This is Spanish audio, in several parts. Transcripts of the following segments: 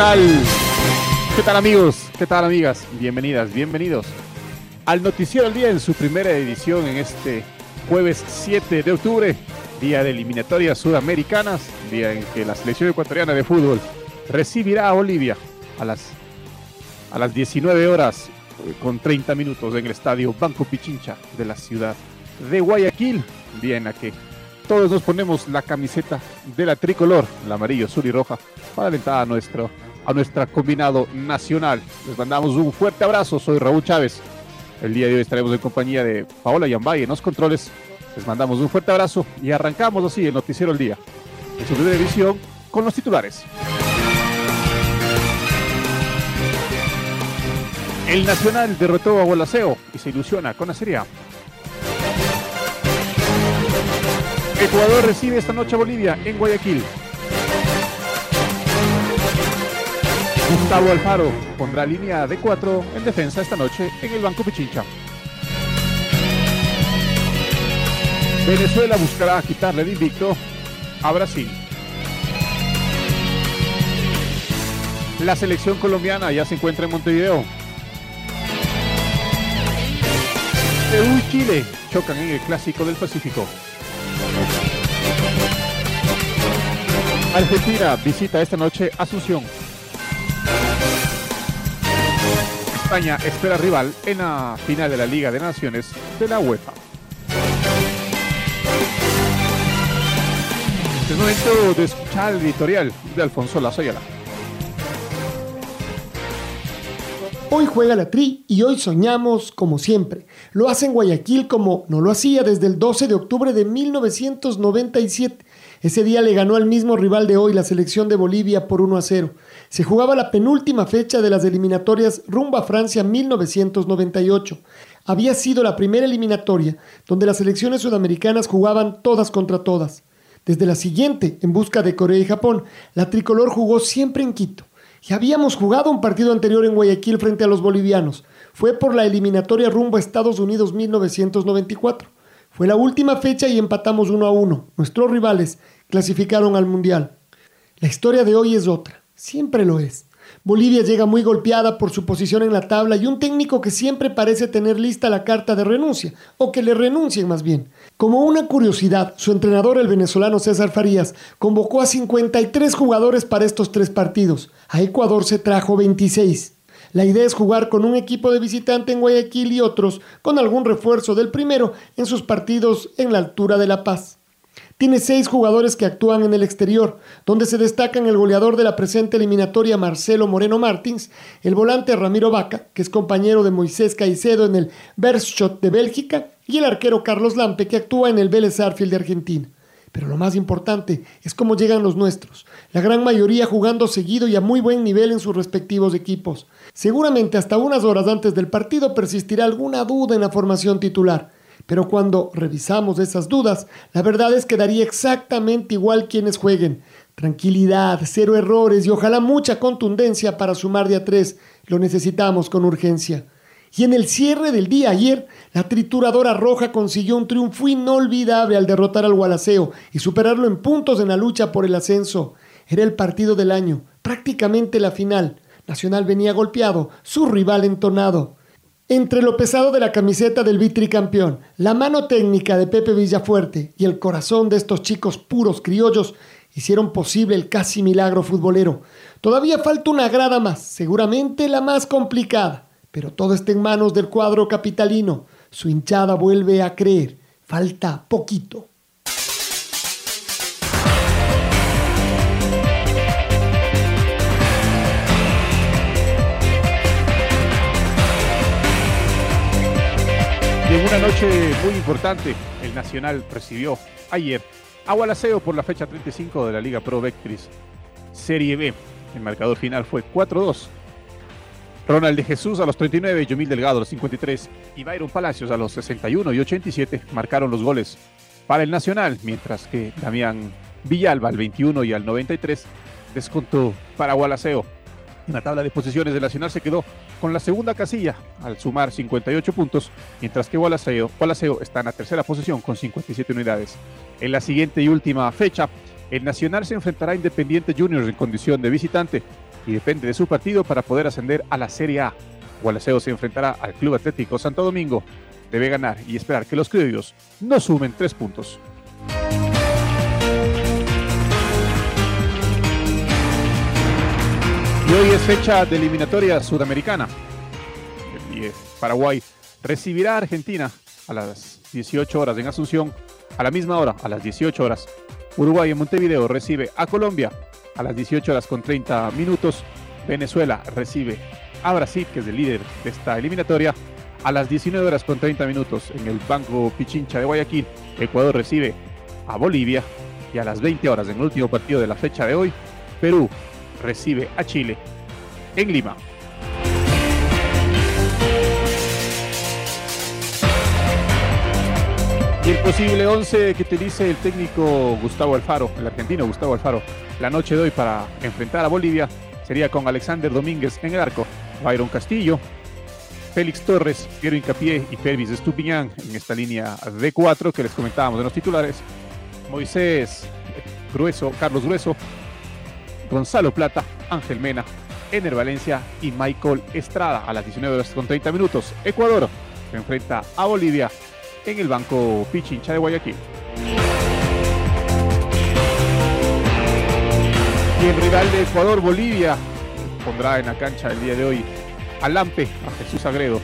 Tal? ¿Qué tal amigos? ¿Qué tal amigas? Bienvenidas, bienvenidos al Noticiero del Día en su primera edición en este jueves 7 de octubre, día de eliminatorias sudamericanas, día en que la selección ecuatoriana de fútbol recibirá a Bolivia a las, a las 19 horas eh, con 30 minutos en el estadio Banco Pichincha de la ciudad de Guayaquil, día en la que todos nos ponemos la camiseta de la tricolor, la amarillo, azul y roja, para alentar a nuestro a nuestra combinado nacional. Les mandamos un fuerte abrazo, soy Raúl Chávez. El día de hoy estaremos en compañía de Paola Yambay en los controles. Les mandamos un fuerte abrazo y arrancamos así el noticiero el día. En su primera edición con los titulares. El Nacional derrotó a Gualaceo y se ilusiona con la Serie A. Ecuador recibe esta noche a Bolivia en Guayaquil. Gustavo Alfaro pondrá línea de cuatro en defensa esta noche en el Banco Pichincha. Venezuela buscará quitarle el invicto a Brasil. La selección colombiana ya se encuentra en Montevideo. Perú y Chile chocan en el Clásico del Pacífico. Argentina visita esta noche Asunción. España espera rival en la final de la Liga de Naciones de la UEFA. Es momento de escuchar el editorial de Alfonso. Hoy juega la Tri y hoy soñamos como siempre. Lo hace en Guayaquil como no lo hacía desde el 12 de octubre de 1997 ese día le ganó al mismo rival de hoy, la selección de Bolivia, por 1 a 0. Se jugaba la penúltima fecha de las eliminatorias rumbo a Francia 1998. Había sido la primera eliminatoria donde las selecciones sudamericanas jugaban todas contra todas. Desde la siguiente, en busca de Corea y Japón, la tricolor jugó siempre en Quito. Ya habíamos jugado un partido anterior en Guayaquil frente a los bolivianos. Fue por la eliminatoria rumbo a Estados Unidos 1994. Fue la última fecha y empatamos uno a uno. Nuestros rivales clasificaron al Mundial. La historia de hoy es otra, siempre lo es. Bolivia llega muy golpeada por su posición en la tabla y un técnico que siempre parece tener lista la carta de renuncia, o que le renuncien más bien. Como una curiosidad, su entrenador, el venezolano César Farías, convocó a 53 jugadores para estos tres partidos. A Ecuador se trajo 26. La idea es jugar con un equipo de visitante en Guayaquil y otros con algún refuerzo del primero en sus partidos en la altura de La Paz. Tiene seis jugadores que actúan en el exterior, donde se destacan el goleador de la presente eliminatoria Marcelo Moreno Martins, el volante Ramiro Vaca, que es compañero de Moisés Caicedo en el Berschot de Bélgica, y el arquero Carlos Lampe, que actúa en el Vélez Arfield de Argentina. Pero lo más importante es cómo llegan los nuestros, la gran mayoría jugando seguido y a muy buen nivel en sus respectivos equipos. Seguramente hasta unas horas antes del partido persistirá alguna duda en la formación titular, pero cuando revisamos esas dudas, la verdad es que daría exactamente igual quienes jueguen. Tranquilidad, cero errores y ojalá mucha contundencia para sumar de a tres. Lo necesitamos con urgencia. Y en el cierre del día ayer, la trituradora roja consiguió un triunfo inolvidable al derrotar al Gualaceo y superarlo en puntos en la lucha por el ascenso. Era el partido del año, prácticamente la final. Nacional venía golpeado, su rival entonado. Entre lo pesado de la camiseta del vitricampeón, la mano técnica de Pepe Villafuerte y el corazón de estos chicos puros criollos, hicieron posible el casi milagro futbolero. Todavía falta una grada más, seguramente la más complicada, pero todo está en manos del cuadro capitalino. Su hinchada vuelve a creer. Falta poquito. En una noche muy importante, el Nacional recibió ayer a Gualaceo por la fecha 35 de la Liga Pro Vectris Serie B. El marcador final fue 4-2. Ronald de Jesús a los 39, Yomil Delgado a los 53 y Byron Palacios a los 61 y 87 marcaron los goles para el Nacional, mientras que Damián Villalba al 21 y al 93 descontó para Gualaceo. En la tabla de posiciones del Nacional se quedó con la segunda casilla al sumar 58 puntos, mientras que Gualaceo, Gualaceo está en la tercera posición con 57 unidades. En la siguiente y última fecha, el Nacional se enfrentará a Independiente Juniors en condición de visitante y depende de su partido para poder ascender a la Serie A. Gualaceo se enfrentará al Club Atlético Santo Domingo. Debe ganar y esperar que los criollos no sumen tres puntos. Y hoy es fecha de eliminatoria sudamericana. Paraguay recibirá a Argentina a las 18 horas en Asunción. A la misma hora, a las 18 horas, Uruguay en Montevideo recibe a Colombia a las 18 horas con 30 minutos. Venezuela recibe a Brasil, que es el líder de esta eliminatoria, a las 19 horas con 30 minutos en el Banco Pichincha de Guayaquil. Ecuador recibe a Bolivia y a las 20 horas en el último partido de la fecha de hoy, Perú recibe a Chile en Lima. El posible 11 que utilice el técnico Gustavo Alfaro, el argentino Gustavo Alfaro, la noche de hoy para enfrentar a Bolivia sería con Alexander Domínguez en el arco, Byron Castillo, Félix Torres, Piero Incapié y Pervis Estupiñán en esta línea de cuatro que les comentábamos de los titulares, Moisés Grueso, Carlos Grueso, Gonzalo Plata, Ángel Mena, Ener Valencia y Michael Estrada a las 19 horas con 30 minutos. Ecuador se enfrenta a Bolivia en el banco Pichincha de Guayaquil. Y el rival de Ecuador, Bolivia, pondrá en la cancha el día de hoy a Lampe, a Jesús Agredo,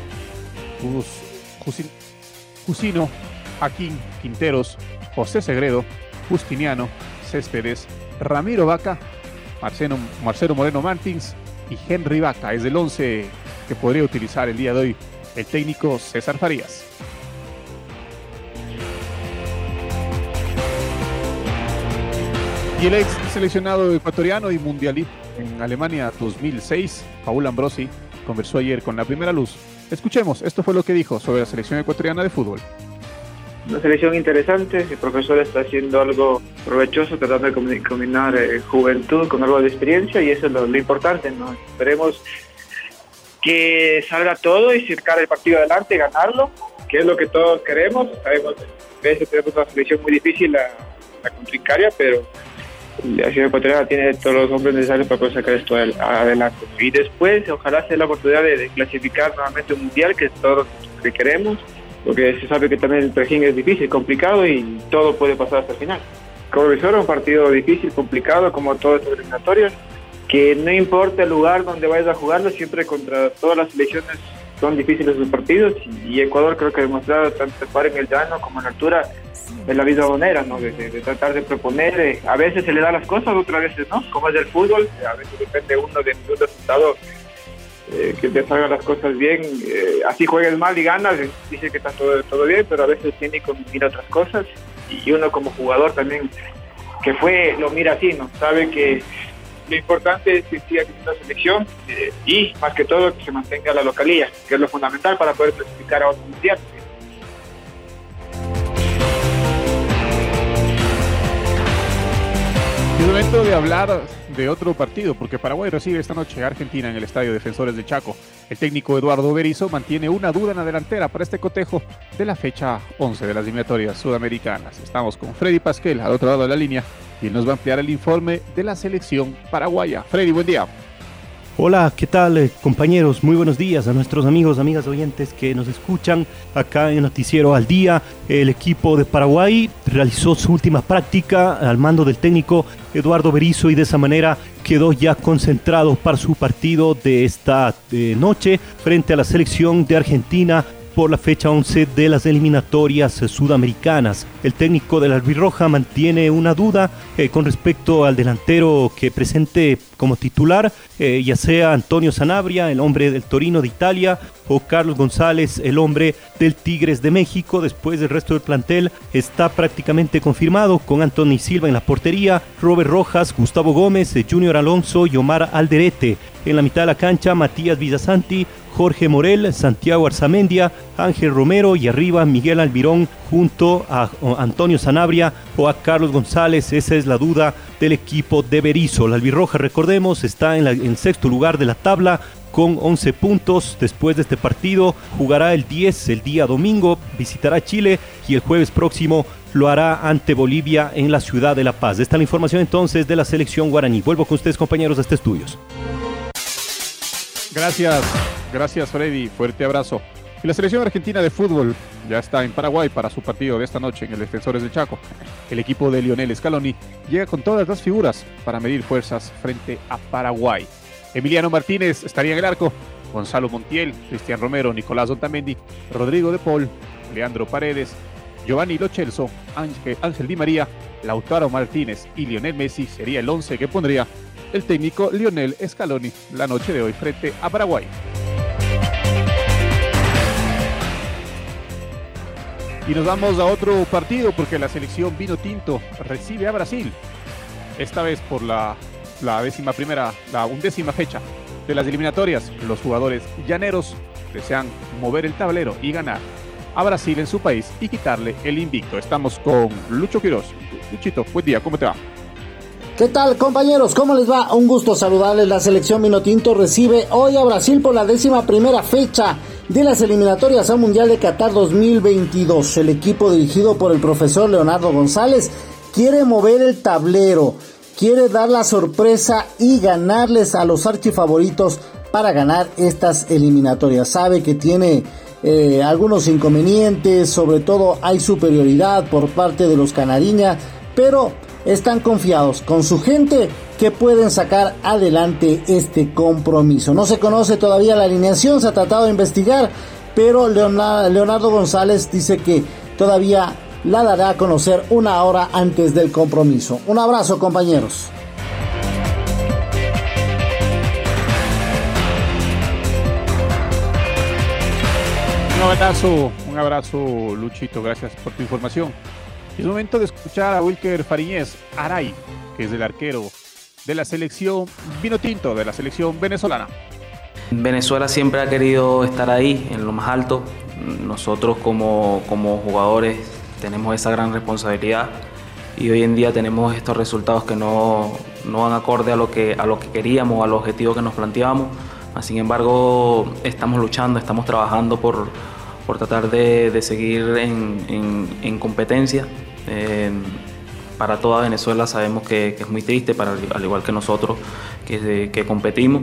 Jusino, Joaquín Quinteros, José Segredo, Justiniano, Céspedes, Ramiro Vaca, Marcelo, Moreno Martins y Henry Vaca. Es el 11 que podría utilizar el día de hoy el técnico César Farías. Y el ex seleccionado ecuatoriano y mundialista en Alemania 2006, Paul Ambrosi, conversó ayer con la primera luz. Escuchemos, esto fue lo que dijo sobre la selección ecuatoriana de fútbol. Una selección interesante, el profesor está haciendo algo provechoso, tratando de combinar eh, juventud con algo de experiencia y eso es lo, importante, ¿no? Esperemos que salga todo y sacar el partido adelante, ganarlo, que es lo que todos queremos. Sabemos que veces tenemos una selección muy difícil, la, la contrincaria, pero la ciudad ecuatoriana tiene todos los hombres necesarios para poder sacar esto adelante. Y después, ojalá sea la oportunidad de, clasificar nuevamente un mundial, que es todo queremos, porque se sabe que también el trajín es difícil, complicado y todo puede pasar hasta el final. Como visor, un partido difícil, complicado, como todas las eliminatorias, que no importa el lugar donde vayas a jugarlo, siempre contra todas las selecciones son difíciles los partidos y Ecuador creo que ha demostrado tanto jugar en el llano como en la altura de la misma manera, ¿no? De, tratar de proponer, eh, a veces se le da las cosas, otras veces no, como es el fútbol, a veces depende uno de un resultado eh, que te salgan las cosas bien, eh, así juegues mal y ganas, dice que está todo, bien, pero a veces tiene que mirar otras cosas y uno como jugador también que fue, lo mira así, ¿no? Sabe que lo importante es que siga la selección y más que todo que se mantenga la localía, que es lo fundamental para poder clasificar a otro mundial. Es momento de hablar de otro partido, porque Paraguay recibe esta noche a Argentina en el Estadio Defensores de Chaco. El técnico Eduardo Berizzo mantiene una duda en la delantera para este cotejo de la fecha 11 de las eliminatorias sudamericanas. Estamos con Freddy Pasquel al otro lado de la línea y nos va a ampliar el informe de la selección paraguaya. Freddy, buen día. Hola, ¿qué tal eh, compañeros? Muy buenos días a nuestros amigos, amigas oyentes que nos escuchan acá en Noticiero al Día. El equipo de Paraguay realizó su última práctica al mando del técnico Eduardo Berizzo y de esa manera quedó ya concentrado para su partido de esta eh, noche frente a la selección de Argentina por la fecha 11 de las eliminatorias sudamericanas. El técnico de la Albirroja mantiene una duda eh, con respecto al delantero que presente como titular, eh, ya sea Antonio Sanabria, el hombre del Torino de Italia, o Carlos González, el hombre del Tigres de México. Después del resto del plantel está prácticamente confirmado con Anthony Silva en la portería, Robert Rojas, Gustavo Gómez, Junior Alonso y Omar Alderete. En la mitad de la cancha, Matías Villasanti, Jorge Morel, Santiago Arzamendia, Ángel Romero y arriba Miguel Almirón junto a Antonio Sanabria o a Carlos González. Esa es la duda del equipo de Berizo. La albirroja, recordemos, está en, en sexto lugar de la tabla con 11 puntos. Después de este partido jugará el 10 el día domingo, visitará Chile y el jueves próximo lo hará ante Bolivia en la ciudad de La Paz. Esta es la información entonces de la selección guaraní. Vuelvo con ustedes compañeros a este estudios. Gracias, gracias Freddy, fuerte abrazo. Y la selección argentina de fútbol ya está en Paraguay para su partido de esta noche en el Defensores del Chaco. El equipo de Lionel Scaloni llega con todas las figuras para medir fuerzas frente a Paraguay. Emiliano Martínez estaría en el arco, Gonzalo Montiel, Cristian Romero, Nicolás Otamendi, Rodrigo de Paul, Leandro Paredes, Giovanni Lochelso, Ángel, Ángel Di María, Lautaro Martínez y Lionel Messi sería el 11 que pondría el técnico Lionel Scaloni la noche de hoy frente a Paraguay. Y nos vamos a otro partido porque la selección Vino Tinto recibe a Brasil. Esta vez por la, la décima primera, la undécima fecha de las eliminatorias. Los jugadores llaneros desean mover el tablero y ganar a Brasil en su país y quitarle el invicto. Estamos con Lucho Quiroz. Luchito, buen día, ¿cómo te va? ¿Qué tal compañeros? ¿Cómo les va? Un gusto saludarles. La selección Minotinto recibe hoy a Brasil por la décima primera fecha de las eliminatorias al Mundial de Qatar 2022. El equipo dirigido por el profesor Leonardo González quiere mover el tablero, quiere dar la sorpresa y ganarles a los archifavoritos para ganar estas eliminatorias. Sabe que tiene eh, algunos inconvenientes, sobre todo hay superioridad por parte de los canariñas, pero están confiados con su gente que pueden sacar adelante este compromiso. No se conoce todavía la alineación, se ha tratado de investigar, pero Leonardo González dice que todavía la dará a conocer una hora antes del compromiso. Un abrazo compañeros. Un abrazo, un abrazo Luchito, gracias por tu información. Es momento de escuchar a Wilker Fariñez Aray, que es el arquero de la selección vino tinto, de la selección venezolana. Venezuela siempre ha querido estar ahí, en lo más alto. Nosotros como, como jugadores tenemos esa gran responsabilidad y hoy en día tenemos estos resultados que no, no van acorde a lo que, a lo que queríamos, al objetivo que nos planteábamos. Sin embargo, estamos luchando, estamos trabajando por, por tratar de, de seguir en, en, en competencia. Eh, para toda Venezuela sabemos que, es muy triste, para, al igual que nosotros que, competimos,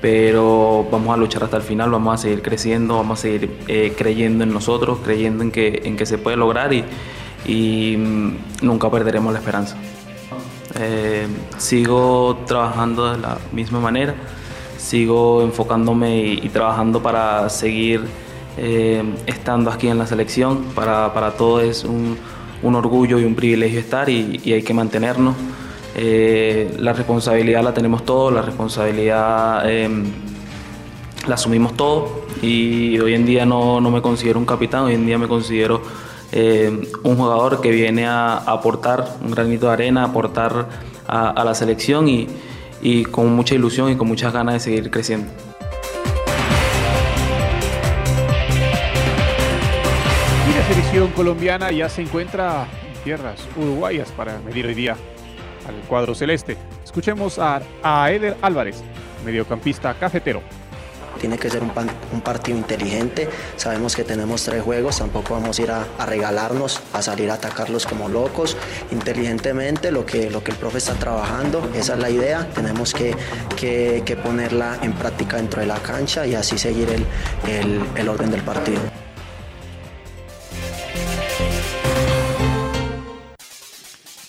pero vamos a luchar hasta el final, vamos a seguir creciendo, vamos a seguir eh, creyendo en nosotros, creyendo en que, en que se puede lograr y, mm, nunca perderemos la esperanza. Eh, sigo trabajando de la misma manera, sigo enfocándome y, trabajando para seguir estando aquí en la selección. Para, para todos es un, un, orgullo y un privilegio estar y, y hay que mantenernos. Eh, la responsabilidad la tenemos todos, la responsabilidad eh, la asumimos todos y hoy en día no, no, me considero un capitán, hoy en día me considero eh, un jugador que viene a, a, aportar un granito de arena, a aportar a, a la selección y, y con mucha ilusión y con muchas ganas de seguir creciendo. Selección colombiana ya se encuentra en tierras uruguayas para medir hoy día al cuadro celeste. Escuchemos a, a Eder Álvarez, mediocampista cafetero. tiene que ser un, partido inteligente. Sabemos que tenemos tres juegos, tampoco vamos a ir a, regalarnos, a salir a atacarlos como locos. Inteligentemente, lo que, lo que el profe está trabajando, esa es la idea. Tenemos que, que, ponerla en práctica dentro de la cancha y así seguir el, el orden del partido.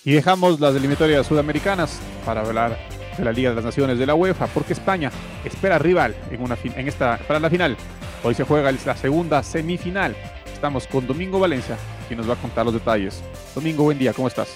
Y dejamos las eliminatorias sudamericanas para hablar de la Liga de las Naciones de la UEFA, porque España espera rival en, una en esta, para la final. Hoy se juega la segunda semifinal. Estamos con Domingo Valencia, quien nos va a contar los detalles. Domingo, buen día, ¿cómo estás?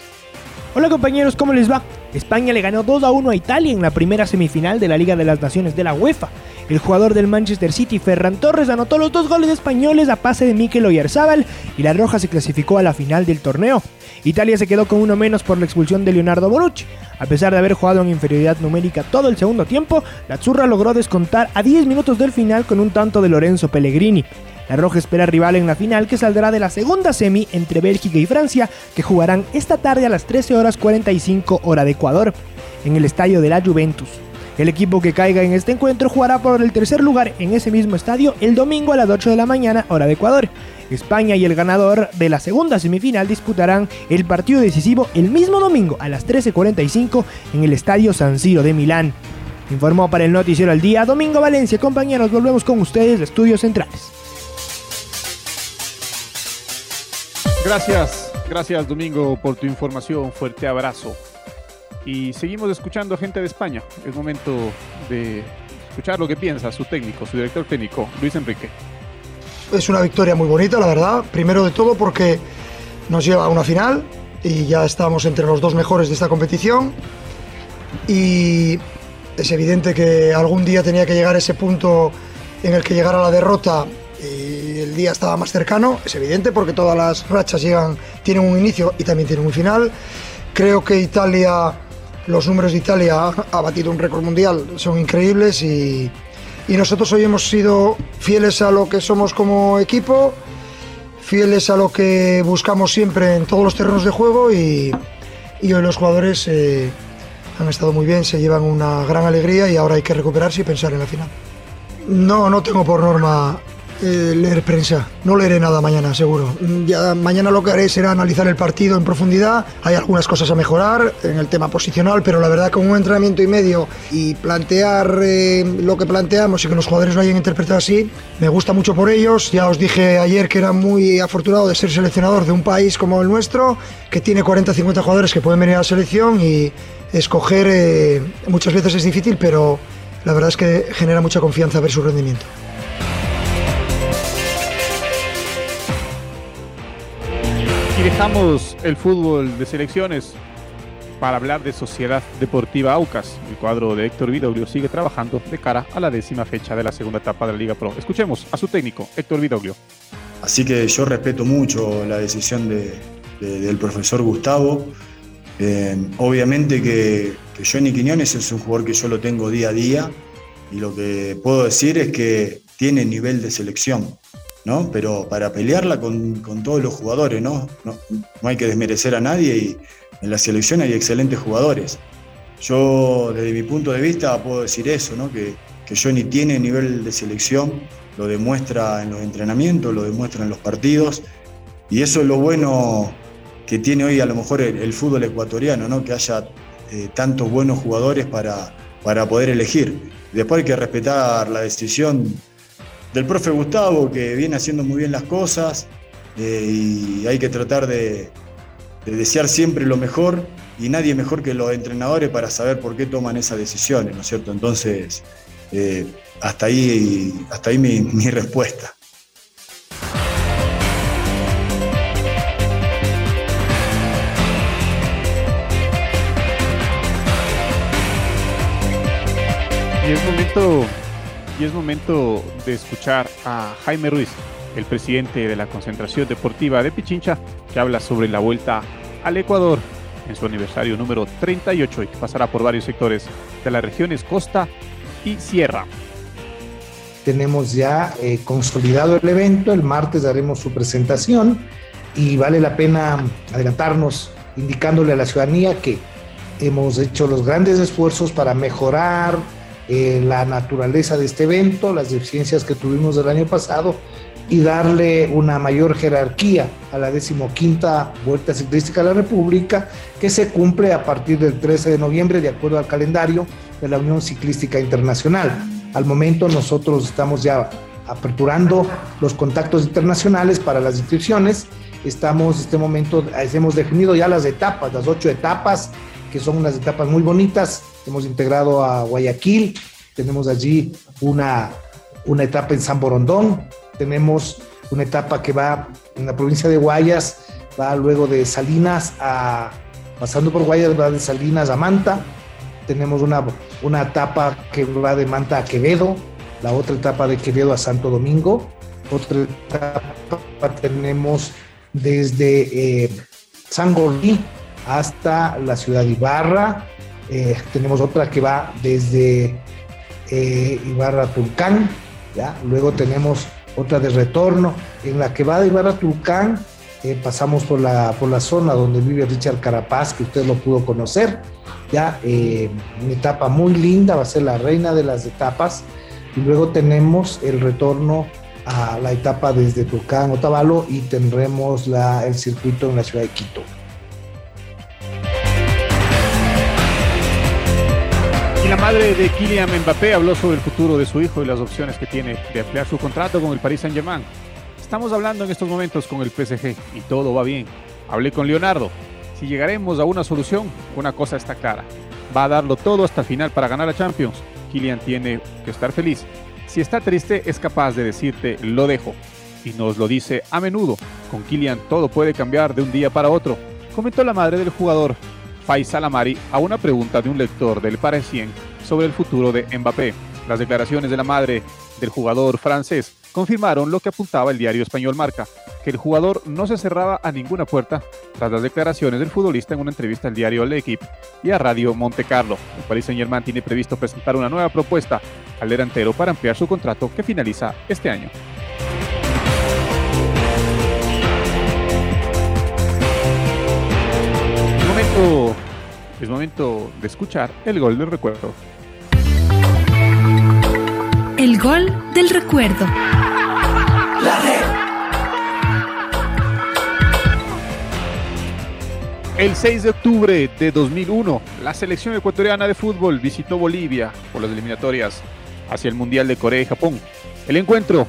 Hola compañeros, ¿cómo les va? España le ganó 2 a 1 a Italia en la primera semifinal de la Liga de las Naciones de la UEFA. El jugador del Manchester City, Ferran Torres, anotó los dos goles españoles a pase de Mikel Oyarzábal y la Roja se clasificó a la final del torneo. Italia se quedó con uno menos por la expulsión de Leonardo Bonucci. A pesar de haber jugado en inferioridad numérica todo el segundo tiempo, la Zurra logró descontar a 10 minutos del final con un tanto de Lorenzo Pellegrini. La Roja espera rival en la final que saldrá de la segunda semi entre Bélgica y Francia, que jugarán esta tarde a las 13 horas 45 hora de Ecuador, en el estadio de la Juventus. El equipo que caiga en este encuentro jugará por el tercer lugar en ese mismo estadio el domingo a las 8 de la mañana hora de Ecuador. España y el ganador de la segunda semifinal disputarán el partido decisivo el mismo domingo a las 13.45 en el estadio San Siro de Milán. Informó para el Noticiero al Día Domingo Valencia. Compañeros, volvemos con ustedes de Estudios Centrales. Gracias, gracias Domingo por tu información. Fuerte abrazo. Y seguimos escuchando a gente de España. Es momento de escuchar lo que piensa su técnico, su director técnico, Luis Enrique. Es una victoria muy bonita, la verdad. Primero de todo porque nos lleva a una final y ya estamos entre los dos mejores de esta competición. Y es evidente que algún día tenía que llegar ese punto en el que llegara la derrota y el día estaba más cercano. Es evidente porque todas las rachas llegan, tienen un inicio y también tienen un final. Creo que Italia, los números de Italia ha batido un récord mundial, son increíbles y, y nosotros hoy hemos sido fieles a lo que somos como equipo, fieles a lo que buscamos siempre en todos los terrenos de juego y, y hoy los jugadores eh, han estado muy bien, se llevan una gran alegría y ahora hay que recuperarse y pensar en la final. No, no tengo por norma eh, leer prensa. No leeré nada mañana, seguro. Ya mañana lo que haré será analizar el partido en profundidad. Hay algunas cosas a mejorar en el tema posicional, pero la verdad con un entrenamiento y medio y plantear eh, lo que planteamos y que los jugadores lo hayan interpretado así, me gusta mucho por ellos. Ya os dije ayer que era muy afortunado de ser seleccionador de un país como el nuestro, que tiene 40-50 jugadores que pueden venir a la selección y escoger eh, muchas veces es difícil, pero la verdad es que genera mucha confianza ver su rendimiento. Dejamos el fútbol de selecciones para hablar de Sociedad Deportiva Aucas. El cuadro de Héctor Vidoglio sigue trabajando de cara a la décima fecha de la segunda etapa de la Liga Pro. Escuchemos a su técnico, Héctor Vidoglio. Así que yo respeto mucho la decisión de, de, del profesor Gustavo. Eh, obviamente que, que Johnny Quiñones es un jugador que yo lo tengo día a día y lo que puedo decir es que tiene nivel de selección. ¿No? Pero para pelearla con, todos los jugadores, ¿no? ¿no? hay que desmerecer a nadie y en la selección hay excelentes jugadores. Yo, desde mi punto de vista, puedo decir eso, ¿no? Que, que Johnny tiene nivel de selección, lo demuestra en los entrenamientos, lo demuestra en los partidos, y eso es lo bueno que tiene hoy a lo mejor el, el fútbol ecuatoriano, ¿no? Que haya eh, tantos buenos jugadores para, para poder elegir. Después hay que respetar la decisión del profe Gustavo, que viene haciendo muy bien las cosas eh, y hay que tratar de, de, desear siempre lo mejor y nadie mejor que los entrenadores para saber por qué toman esas decisiones, ¿no es cierto? Entonces, eh, hasta ahí, hasta ahí mi, respuesta. Y es momento y es momento de escuchar a Jaime Ruiz, el presidente de la Concentración Deportiva de Pichincha, que habla sobre la vuelta al Ecuador en su aniversario número 38 y que pasará por varios sectores de las regiones Costa y Sierra. Tenemos ya eh, consolidado el evento, el martes daremos su presentación y vale la pena adelantarnos indicándole a la ciudadanía que hemos hecho los grandes esfuerzos para mejorar eh, la naturaleza de este evento, las deficiencias que tuvimos el año pasado y darle una mayor jerarquía a la decimoquinta Vuelta Ciclística de la República que se cumple a partir del 13 de noviembre de acuerdo al calendario de la Unión Ciclística Internacional. Al momento nosotros estamos ya aperturando los contactos internacionales para las inscripciones. Estamos en este momento, hemos definido ya las etapas, las ocho etapas, que son unas etapas muy bonitas. Hemos integrado a Guayaquil, tenemos allí una, una etapa en San Borondón, tenemos una etapa que va en la provincia de Guayas, va luego de Salinas a, pasando por Guayas, va de Salinas a Manta. Tenemos una, una etapa que va de Manta a Quevedo, la otra etapa de Quevedo a Santo Domingo. Otra etapa tenemos desde eh, San Gordí hasta la ciudad de Ibarra. Eh, tenemos otra que va desde eh, Ibarra Tulcán. ¿ya? Luego tenemos otra de retorno. En la que va de Ibarra Tulcán, eh, pasamos por la, por la zona donde vive Richard Carapaz, que usted lo pudo conocer. Ya, eh, una etapa muy linda, va a ser la reina de las etapas. Y luego tenemos el retorno a la etapa desde Tulcán, Otavalo, y tendremos la, el circuito en la ciudad de Quito. Madre de Kylian Mbappé habló sobre el futuro de su hijo y las opciones que tiene de ampliar su contrato con el Paris Saint-Germain. Estamos hablando en estos momentos con el PSG y todo va bien. Hablé con Leonardo. Si llegaremos a una solución, una cosa está clara. Va a darlo todo hasta el final para ganar a Champions. Kylian tiene que estar feliz. Si está triste, es capaz de decirte lo dejo. Y nos lo dice a menudo. Con Kylian todo puede cambiar de un día para otro. Comentó la madre del jugador Faisal Amari a una pregunta de un lector del Parisien sobre el futuro de Mbappé. Las declaraciones de la madre del jugador francés confirmaron lo que apuntaba el diario español Marca, que el jugador no se cerraba a ninguna puerta tras las declaraciones del futbolista en una entrevista al diario L'Equipe y a Radio Monte Carlo. El Paris Saint-Germain tiene previsto presentar una nueva propuesta al delantero para ampliar su contrato que finaliza este año. Es momento, es momento de escuchar el gol del recuerdo. El gol del recuerdo. El 6 de octubre de 2001, la selección ecuatoriana de fútbol visitó Bolivia por las eliminatorias hacia el Mundial de Corea y Japón. El encuentro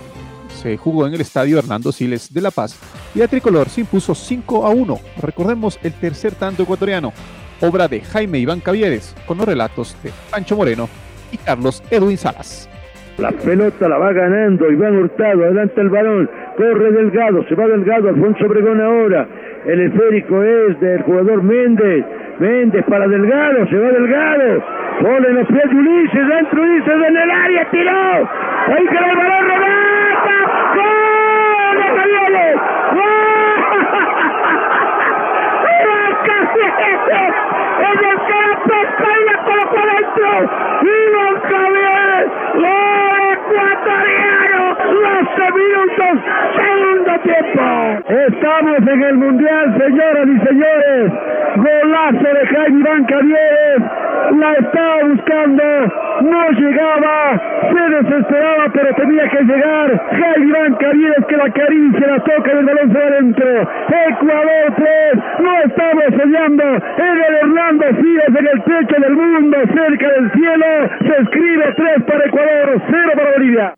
se jugó en el estadio Hernando Siles de La Paz y a Tricolor se impuso 5 a 1. Recordemos el tercer tanto ecuatoriano, obra de Jaime Iván Cavieres, con los relatos de Pancho Moreno y Carlos Edwin Salas. La pelota la va ganando Iván Hurtado, adelanta el balón, corre Delgado, se va Delgado, Alfonso Obregón ahora. El esférico es del jugador Méndez. Méndez para Delgado, se va Delgado. Pone los pies de Ulises, dentro Ulises en el área, tiró. Ahí queda el balón, remata. ¡Gol de Cavieres! ¡Gol! ¡Iván Cavieres! ¡El del pesca y la colocó adentro! ¡Iván Cavieres! ¡Gol ecuatoriano! 12 minutos, segundo tiempo. Estamos en el Mundial, señoras y señores. Golazo de Jaime Iván Cavieres. La estaba buscando, no llegaba, se desesperaba, pero tenía que llegar. Jaime Iván Cavieres que la acaricia, la toca y el balón se adentro. Ecuador 3, no estamos soñando. En el Hernando en el techo del mundo, cerca del cielo. Se escribe 3 para Ecuador, 0 para Bolivia.